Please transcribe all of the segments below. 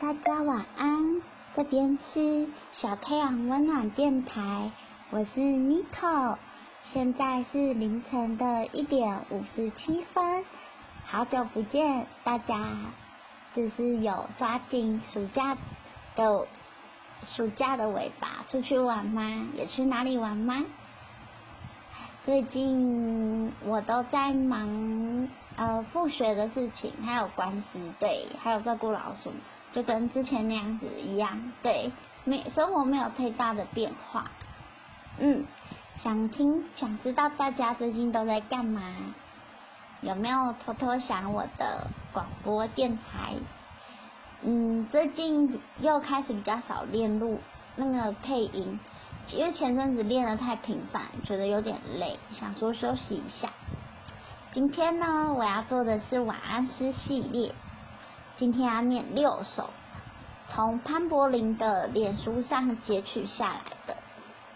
大家晚安，这边是小太阳温暖电台，我是 Nico，现在是凌晨的一点五十七分，好久不见，大家就是有抓紧暑假的暑假的尾巴出去玩吗？有去哪里玩吗？最近我都在忙呃复学的事情，还有官司，对，还有照顾老鼠，就跟之前那样子一样，对，没生活没有太大的变化。嗯，想听想知道大家最近都在干嘛？有没有偷偷想我的广播电台？嗯，最近又开始比较少练录那个配音。因为前阵子练的太频繁，觉得有点累，想说休息一下。今天呢，我要做的是晚安诗系列。今天要念六首，从潘柏林的脸书上截取下来的。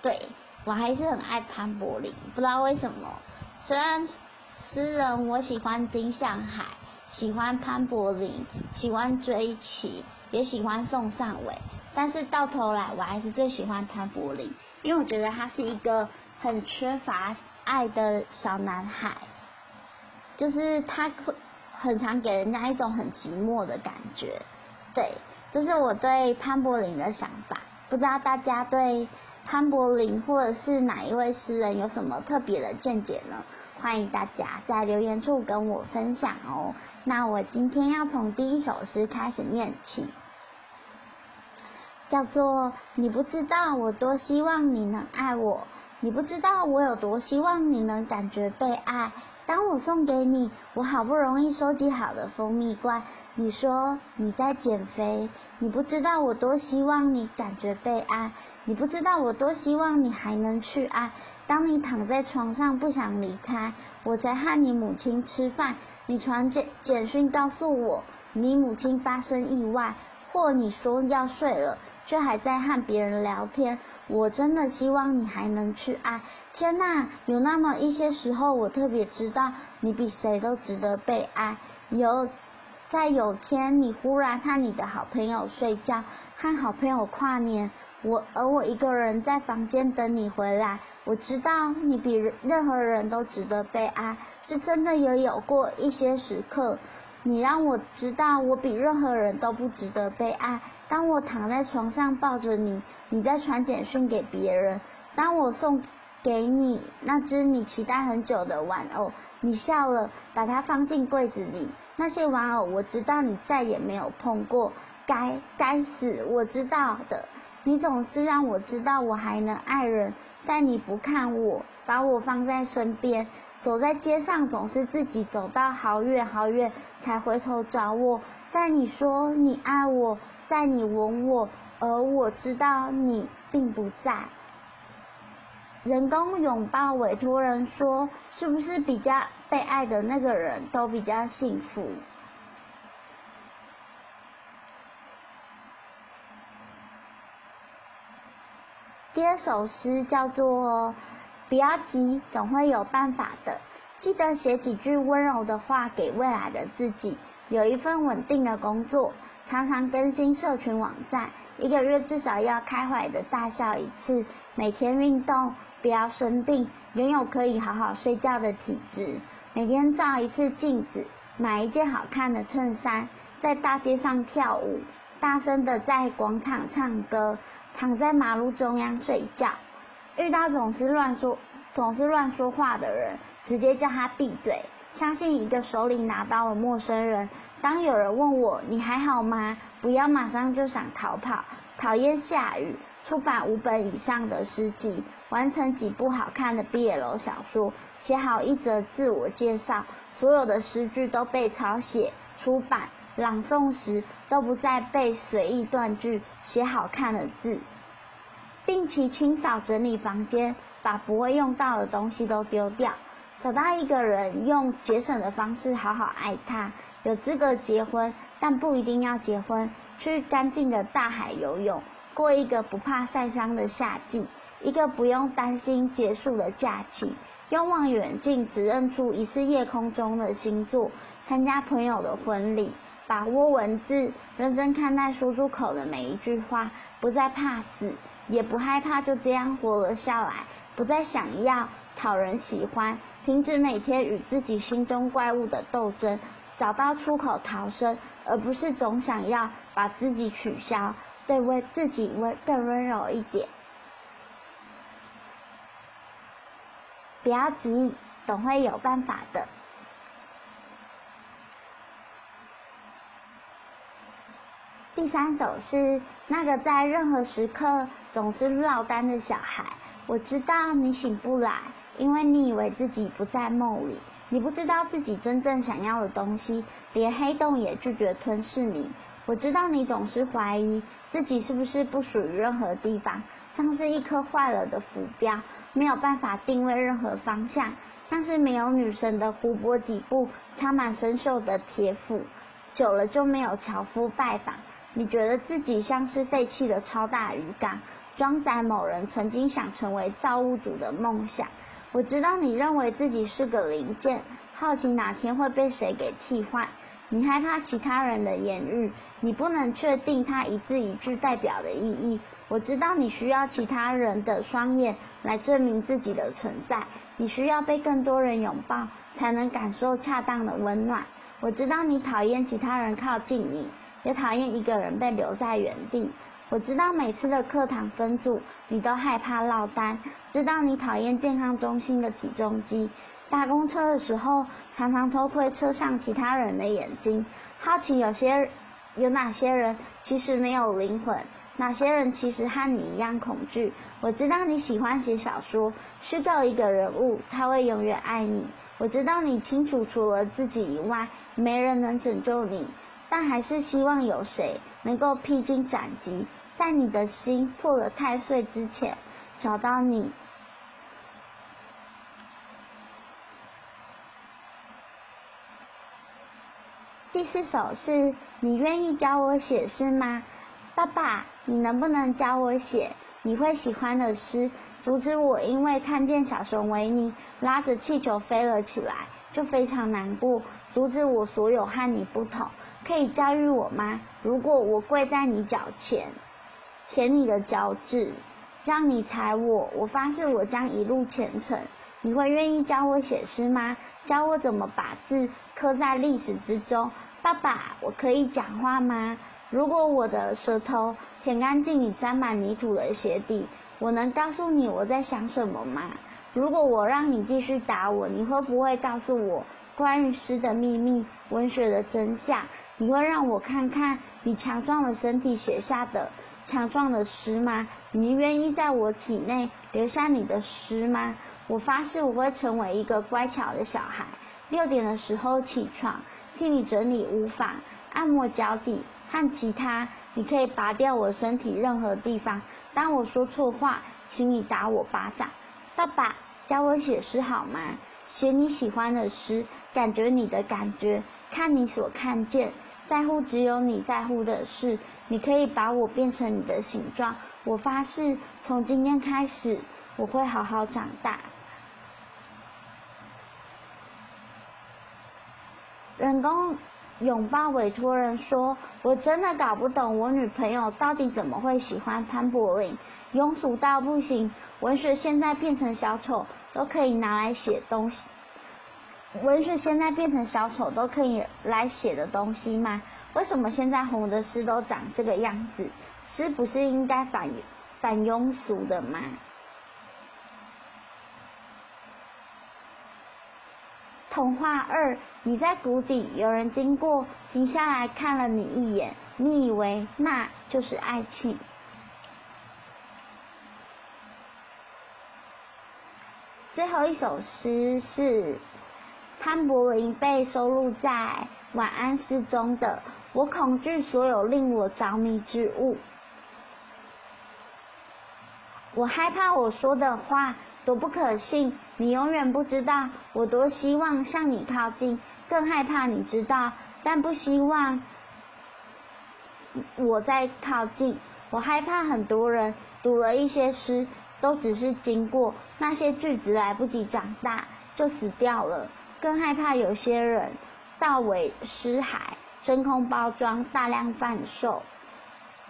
对我还是很爱潘柏林，不知道为什么。虽然诗人我喜欢金向海，喜欢潘柏林，喜欢追奇，也喜欢宋尚伟。但是到头来，我还是最喜欢潘柏林，因为我觉得他是一个很缺乏爱的小男孩，就是他会很常给人家一种很寂寞的感觉。对，这是我对潘柏林的想法。不知道大家对潘柏林或者是哪一位诗人有什么特别的见解呢？欢迎大家在留言处跟我分享哦。那我今天要从第一首诗开始念起。叫做你不知道我多希望你能爱我，你不知道我有多希望你能感觉被爱。当我送给你我好不容易收集好的蜂蜜罐，你说你在减肥，你不知道我多希望你感觉被爱，你不知道我多希望你还能去爱。当你躺在床上不想离开，我才和你母亲吃饭，你传简简讯告诉我你母亲发生意外，或你说要睡了。却还在和别人聊天，我真的希望你还能去爱。天呐，有那么一些时候，我特别知道你比谁都值得被爱。有，在有天你忽然和你的好朋友睡觉，和好朋友跨年，我而我一个人在房间等你回来。我知道你比任何人都值得被爱，是真的也有过一些时刻。你让我知道，我比任何人都不值得被爱。当我躺在床上抱着你，你在传简讯给别人；当我送给你那只你期待很久的玩偶，你笑了，把它放进柜子里。那些玩偶，我知道你再也没有碰过。该该死，我知道的。你总是让我知道我还能爱人，但你不看我，把我放在身边。走在街上，总是自己走到好远好远才回头找我。在你说你爱我，在你吻我，而我知道你并不在。人工拥抱委托人说，是不是比较被爱的那个人都比较幸福？第二首诗叫做。不要急，总会有办法的。记得写几句温柔的话给未来的自己。有一份稳定的工作，常常更新社群网站，一个月至少要开怀的大笑一次。每天运动，不要生病，拥有可以好好睡觉的体质。每天照一次镜子，买一件好看的衬衫，在大街上跳舞，大声的在广场唱歌，躺在马路中央睡觉。遇到总是乱说、总是乱说话的人，直接叫他闭嘴。相信一个手里拿刀的陌生人。当有人问我你还好吗？不要马上就想逃跑。讨厌下雨。出版五本以上的诗集，完成几部好看的毕业楼小说，写好一则自我介绍。所有的诗句都被抄写、出版、朗诵时，都不再被随意断句，写好看的字。定期清扫整理房间，把不会用到的东西都丢掉。找到一个人，用节省的方式好好爱他。有资格结婚，但不一定要结婚。去干净的大海游泳，过一个不怕晒伤的夏季。一个不用担心结束的假期。用望远镜只认出一次夜空中的星座。参加朋友的婚礼，把。握文字，认真看待说出口的每一句话，不再怕死，也不害怕就这样活了下来，不再想要讨人喜欢，停止每天与自己心中怪物的斗争，找到出口逃生，而不是总想要把自己取消，对为自己温更温柔一点。不要急，总会有办法的。第三首是那个在任何时刻总是落单的小孩。我知道你醒不来，因为你以为自己不在梦里，你不知道自己真正想要的东西，连黑洞也拒绝吞噬你。我知道你总是怀疑自己是不是不属于任何地方，像是一颗坏了的浮标，没有办法定位任何方向，像是没有女神的湖泊底部插满生锈的铁斧，久了就没有樵夫拜访。你觉得自己像是废弃的超大鱼缸，装载某人曾经想成为造物主的梦想。我知道你认为自己是个零件，好奇哪天会被谁给替换。你害怕其他人的言语，你不能确定它一字一句代表的意义。我知道你需要其他人的双眼来证明自己的存在，你需要被更多人拥抱才能感受恰当的温暖。我知道你讨厌其他人靠近你。也讨厌一个人被留在原地。我知道每次的课堂分组，你都害怕落单。知道你讨厌健康中心的体重机。搭公车的时候，常常偷窥车上其他人的眼睛，好奇有些有哪些人其实没有灵魂，哪些人其实和你一样恐惧。我知道你喜欢写小说，虚构一个人物，他会永远爱你。我知道你清楚，除了自己以外，没人能拯救你。但还是希望有谁能够披荆斩棘，在你的心破了太岁之前找到你。第四首是你愿意教我写诗吗？爸爸，你能不能教我写你会喜欢的诗？阻止我因为看见小熊维尼拉着气球飞了起来就非常难过，阻止我所有和你不同。可以教育我吗？如果我跪在你脚前，舔你的脚趾，让你踩我，我发誓我将一路虔诚。你会愿意教我写诗吗？教我怎么把字刻在历史之中？爸爸，我可以讲话吗？如果我的舌头舔干净你沾满泥土的鞋底，我能告诉你我在想什么吗？如果我让你继续打我，你会不会告诉我关于诗的秘密、文学的真相？你会让我看看你强壮的身体写下的强壮的诗吗？你愿意在我体内留下你的诗吗？我发誓我会成为一个乖巧的小孩。六点的时候起床，替你整理屋房，按摩脚底和其他。你可以拔掉我身体任何地方。当我说错话，请你打我巴掌。爸爸，教我写诗好吗？写你喜欢的诗，感觉你的感觉，看你所看见，在乎只有你在乎的事。你可以把我变成你的形状。我发誓，从今天开始，我会好好长大。人工拥抱委托人说：“我真的搞不懂，我女朋友到底怎么会喜欢潘柏林？庸俗到不行。文学现在变成小丑。”都可以拿来写东西，文学现在变成小丑都可以来写的东西吗？为什么现在红的诗都长这个样子？诗不是应该反反庸俗的吗？童话二，你在谷底，有人经过，停下来看了你一眼，你以为那就是爱情。最后一首诗是潘柏林被收录在《晚安诗》中的。我恐惧所有令我着迷之物，我害怕我说的话多不可信，你永远不知道我多希望向你靠近，更害怕你知道，但不希望我在靠近。我害怕很多人读了一些诗。都只是经过那些句子来不及长大就死掉了，更害怕有些人到尾诗海真空包装，大量贩售。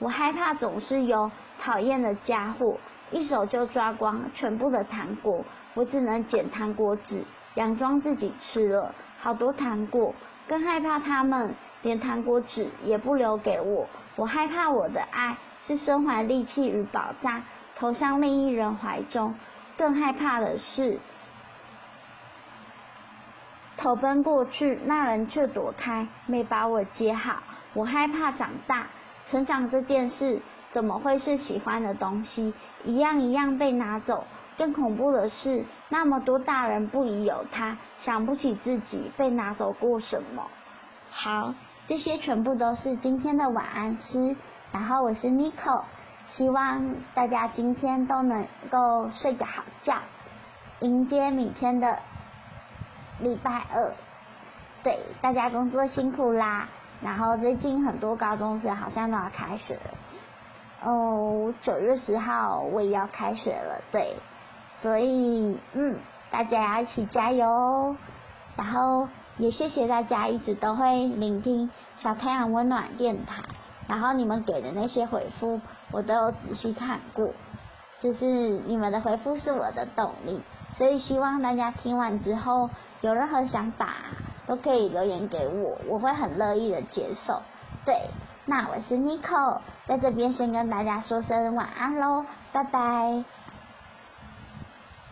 我害怕总是有讨厌的家伙一手就抓光全部的糖果，我只能捡糖果纸，佯装自己吃了好多糖果。更害怕他们连糖果纸也不留给我。我害怕我的爱是身怀利器与宝藏投向另一人怀中。更害怕的是，投奔过去，那人却躲开，没把我接好。我害怕长大。成长这件事怎么会是喜欢的东西？一样一样被拿走。更恐怖的是，那么多大人不疑有他，想不起自己被拿走过什么。好，这些全部都是今天的晚安诗。然后我是 n i c o 希望大家今天都能够睡个好觉，迎接明天的礼拜二。对，大家工作辛苦啦。然后最近很多高中生好像都要开学了，哦，九月十号我也要开学了，对，所以嗯，大家要一起加油哦，然后也谢谢大家一直都会聆听小太阳温暖电台，然后你们给的那些回复我都有仔细看过，就是你们的回复是我的动力，所以希望大家听完之后有任何想法。都可以留言给我，我会很乐意的接受。对，那我是 Nico，在这边先跟大家说声晚安喽，拜拜。